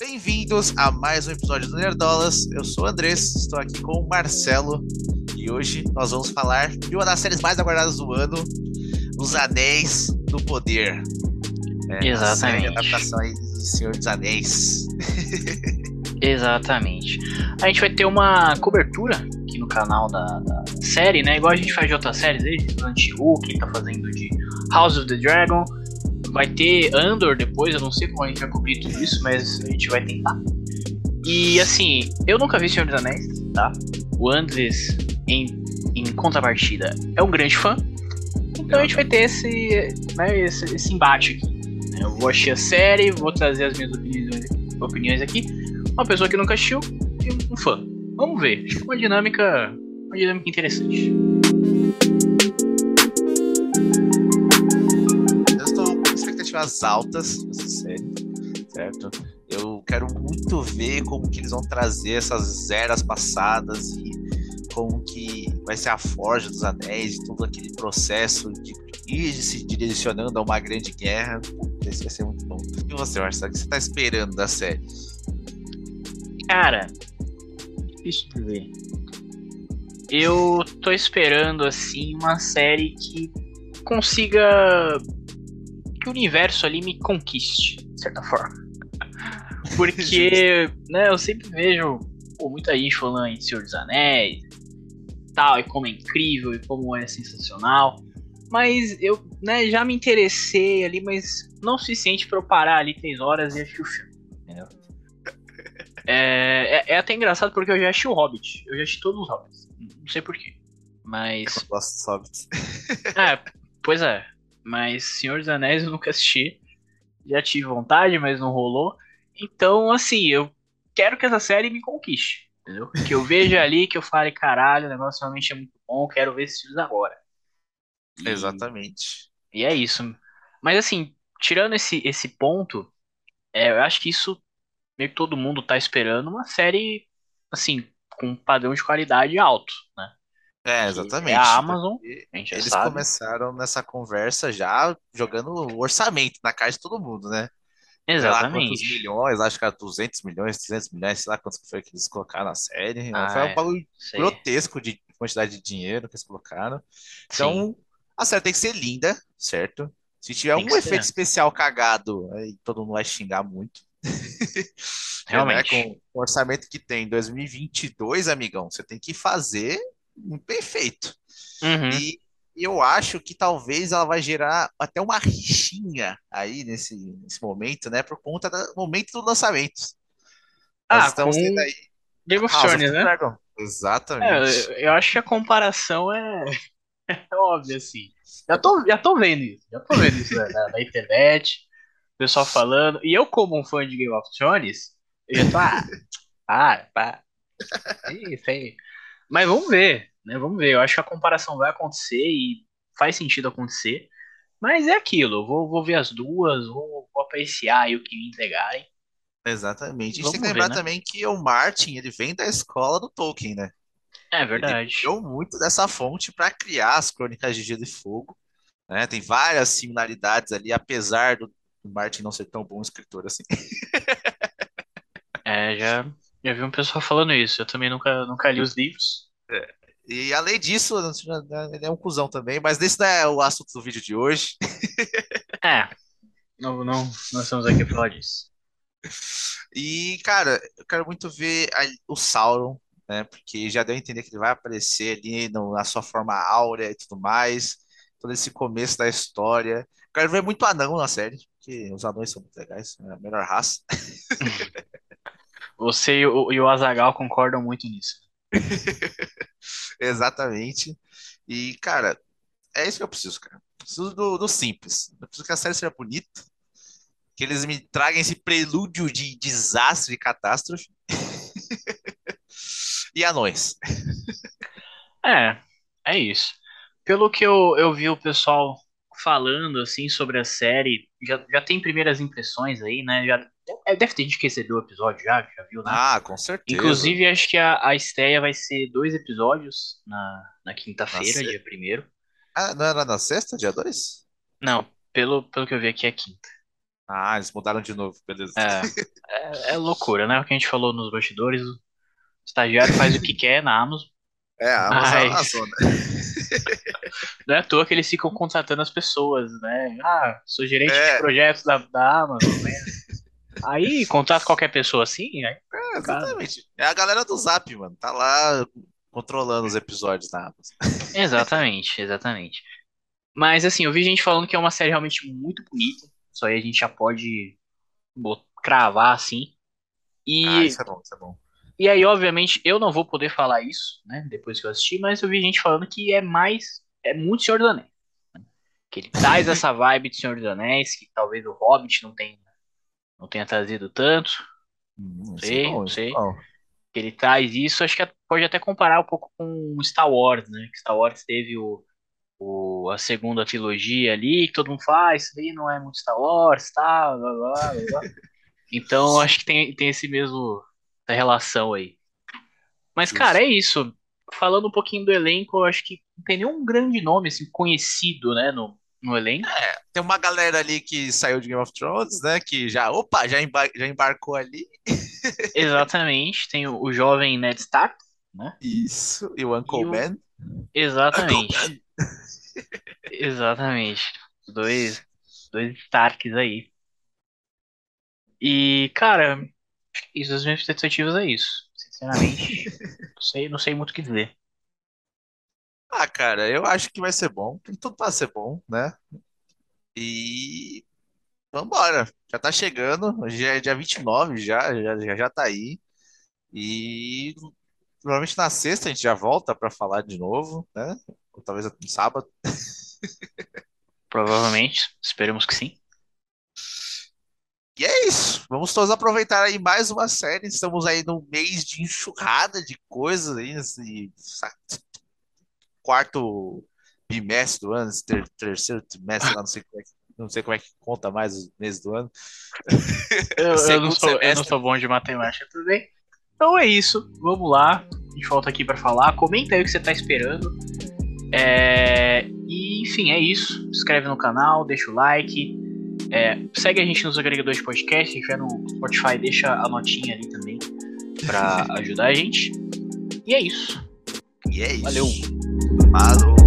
Bem-vindos a mais um episódio do Nerdolas. Eu sou o Andrés, estou aqui com o Marcelo e hoje nós vamos falar de uma das séries mais aguardadas do ano, Os Anéis do Poder. É, Exatamente. A adaptação aí de Senhor dos Anéis. Exatamente. A gente vai ter uma cobertura aqui no canal da, da série, né? Igual a gente faz de outras séries aí, Anti-Hulk, tá fazendo de House of the Dragon. Vai ter Andor depois, eu não sei como a gente vai cobrir tudo isso, mas a gente vai tentar. E assim, eu nunca vi Senhor dos Anéis, tá? O Andres, em, em contrapartida, é um grande fã. Então a gente vai ter esse, né, esse, esse embate aqui. Né? Eu vou assistir a série, vou trazer as minhas opiniões, opiniões aqui. Uma pessoa que nunca assistiu e um fã. Vamos ver. Acho que uma dinâmica, uma dinâmica interessante. Expectativas altas nessa série, certo? Eu quero muito ver como que eles vão trazer essas eras passadas e como que vai ser a forja dos anéis e todo aquele processo de ir se direcionando a uma grande guerra. Esse vai ser muito bom. E você, Marcelo, o que você tá esperando da série? Cara, deixa eu ver. Eu tô esperando, assim, uma série que consiga que o universo ali me conquiste, de certa forma. Porque, né, eu sempre vejo pô, muita gente falando em Senhor dos Anéis, tal, e como é incrível, e como é sensacional. Mas eu, né, já me interessei ali, mas não o suficiente para eu parar ali três horas e assistir o filme. Entendeu? É, é, é, até engraçado porque eu já assisti o Hobbit. Eu já assisti todos os Hobbits. Não sei porquê. Mas. Eu gosto dos Hobbits. é, pois é. Mas Senhor dos Anéis eu nunca assisti. Já tive vontade, mas não rolou. Então, assim, eu quero que essa série me conquiste. Entendeu? Que eu veja ali, que eu fale, caralho, o negócio realmente é muito bom, quero ver esses filmes agora. E, Exatamente. E é isso. Mas assim, tirando esse, esse ponto, é, eu acho que isso meio que todo mundo tá esperando uma série, assim, com um padrão de qualidade alto, né? É, exatamente. É a Amazon. Eles sabe. começaram nessa conversa já jogando o orçamento na cara de todo mundo, né? Exatamente. quantos milhões, acho que era 200 milhões, 300 milhões, sei lá quantos foi que eles colocaram na série. Ah, foi um é, bagulho sei. grotesco de quantidade de dinheiro que eles colocaram. Então, Sim. a série tem que ser linda, certo? Se tiver tem um efeito ser. especial cagado, aí todo mundo vai xingar muito. Realmente. É, né? Com o orçamento que tem em 2022, amigão, você tem que fazer perfeito. Uhum. E eu acho que talvez ela vai gerar até uma rixinha aí nesse, nesse momento, né? Por conta do momento do lançamento. Ah, Nós estamos tendo aí. Game of Thrones, né? Dragon. Exatamente. É, eu acho que a comparação é, é óbvia, assim. Já tô, já tô vendo isso. Já tô vendo isso na, na internet. O pessoal falando. E eu, como um fã de Game of Thrones, eu já tô. Ah, ah pá. Isso aí. Mas vamos ver, né? Vamos ver. Eu acho que a comparação vai acontecer e faz sentido acontecer. Mas é aquilo, vou, vou ver as duas, vou, vou apreciar aí o que me entregarem. Exatamente. A gente tem que lembrar ver, né? também que o Martin, ele vem da escola do Tolkien, né? É verdade. Ele criou muito dessa fonte para criar as Crônicas de Gelo e Fogo. Né? Tem várias similaridades ali, apesar do Martin não ser tão bom escritor assim. é, já, já vi um pessoal falando isso. Eu também nunca, nunca li os livros. É. E além disso, ele é um cuzão também, mas esse não é o assunto do vídeo de hoje. É. Não, não, nós estamos aqui para falar disso. E, cara, eu quero muito ver a, o Sauron, né? Porque já deu a entender que ele vai aparecer ali no, na sua forma áurea e tudo mais. Todo esse começo da história. Quero ver muito anão na série, porque os anões são muito legais, é a melhor raça. Você e o, e o Azagal concordam muito nisso. Exatamente. E, cara, é isso que eu preciso, cara. Preciso do, do simples. Eu preciso que a série seja bonita. Que eles me tragam esse prelúdio de desastre e catástrofe. e anões. É, é isso. Pelo que eu, eu vi o pessoal falando assim sobre a série, já, já tem primeiras impressões aí, né? Já deve ter gente que recebeu o episódio já, já viu, né? Ah, com certeza. Inclusive, acho que a, a estreia vai ser dois episódios na, na quinta-feira, dia primeiro. Ah, não era na sexta, dia 2? Não, pelo, pelo que eu vi aqui é quinta. Ah, eles mudaram de novo, beleza. É, é, é loucura, né? O que a gente falou nos bastidores. O estagiário faz o que quer na Amazon. É, a Amazon é uma Mas- zona. Não é à toa que eles ficam contratando as pessoas, né? Ah, sou gerente É. de projetos da, da Amazon, né? Aí contrata qualquer pessoa assim, aí É, exatamente. É a galera do Zap, mano. Tá lá controlando os episódios na Amazon. Exatamente, exatamente. Mas assim, eu vi gente falando que é uma série realmente muito bonita. Isso aí a gente já pode cravar assim. E, Ah, isso é bom, isso é bom. e aí, obviamente, eu não vou poder falar isso, né? Depois que eu assisti, mas eu vi gente falando que é mais. É muito Senhor dos Anéis. né? Que ele traz essa vibe de Senhor dos Anéis, que talvez o Hobbit não tenha, não tenha trazido tanto. Hum, isso Sei, é bom, isso sei. é bom. que ele traz isso, acho que pode até comparar um pouco com Star Wars, né? Que Star Wars teve o, o- a segunda trilogia ali, que todo mundo faz, isso daí não é muito Star Wars, tá, blá, blá, blá. Então, acho que tem, tem esse mesmo, essa relação aí. Mas, Justo. cara, é isso. Falando um pouquinho do elenco, eu acho que não tem nenhum grande nome, assim, conhecido, né, no, no elenco. Tem uma galera ali que saiu de Game of Thrones, né? Que já, opa, já, embar- já embarcou ali. Exatamente. Tem o, o jovem Ned Stark, né? Isso. E o Uncle E o- Ben. Exatamente. Exatamente. Dois, dois Starks aí. E, cara, isso das minhas expectativas é isso. Sinceramente, não sei, não sei muito o que dizer. Ah, cara, eu acho que vai ser bom. Tem tudo pra ser bom, né? E vambora. Já tá chegando. Hoje é dia 29 já, já, já, já tá aí. E provavelmente na sexta a gente já volta pra falar de novo, né? Ou talvez no sábado. Provavelmente, esperemos que sim. E é isso. Vamos todos aproveitar aí mais uma série. Estamos aí no mês de enxurrada de coisas aí, sa- quarto bimestre do ano, ter- terceiro trimestre, lá, não sei como é que, não sei como é que conta mais os meses do ano. Eu, eu não sou, eu não sou bom de matemática, tudo bem? Então é isso. Vamos lá. A gente volta aqui pra falar. Comenta aí o que você tá esperando. É, E, enfim, é isso. Se inscreve no canal, deixa o like. É, segue a gente nos agregadores de podcast. Se estiver no Spotify, deixa a notinha ali também pra ajudar a gente. E é isso. E é isso. Valeu. Falou.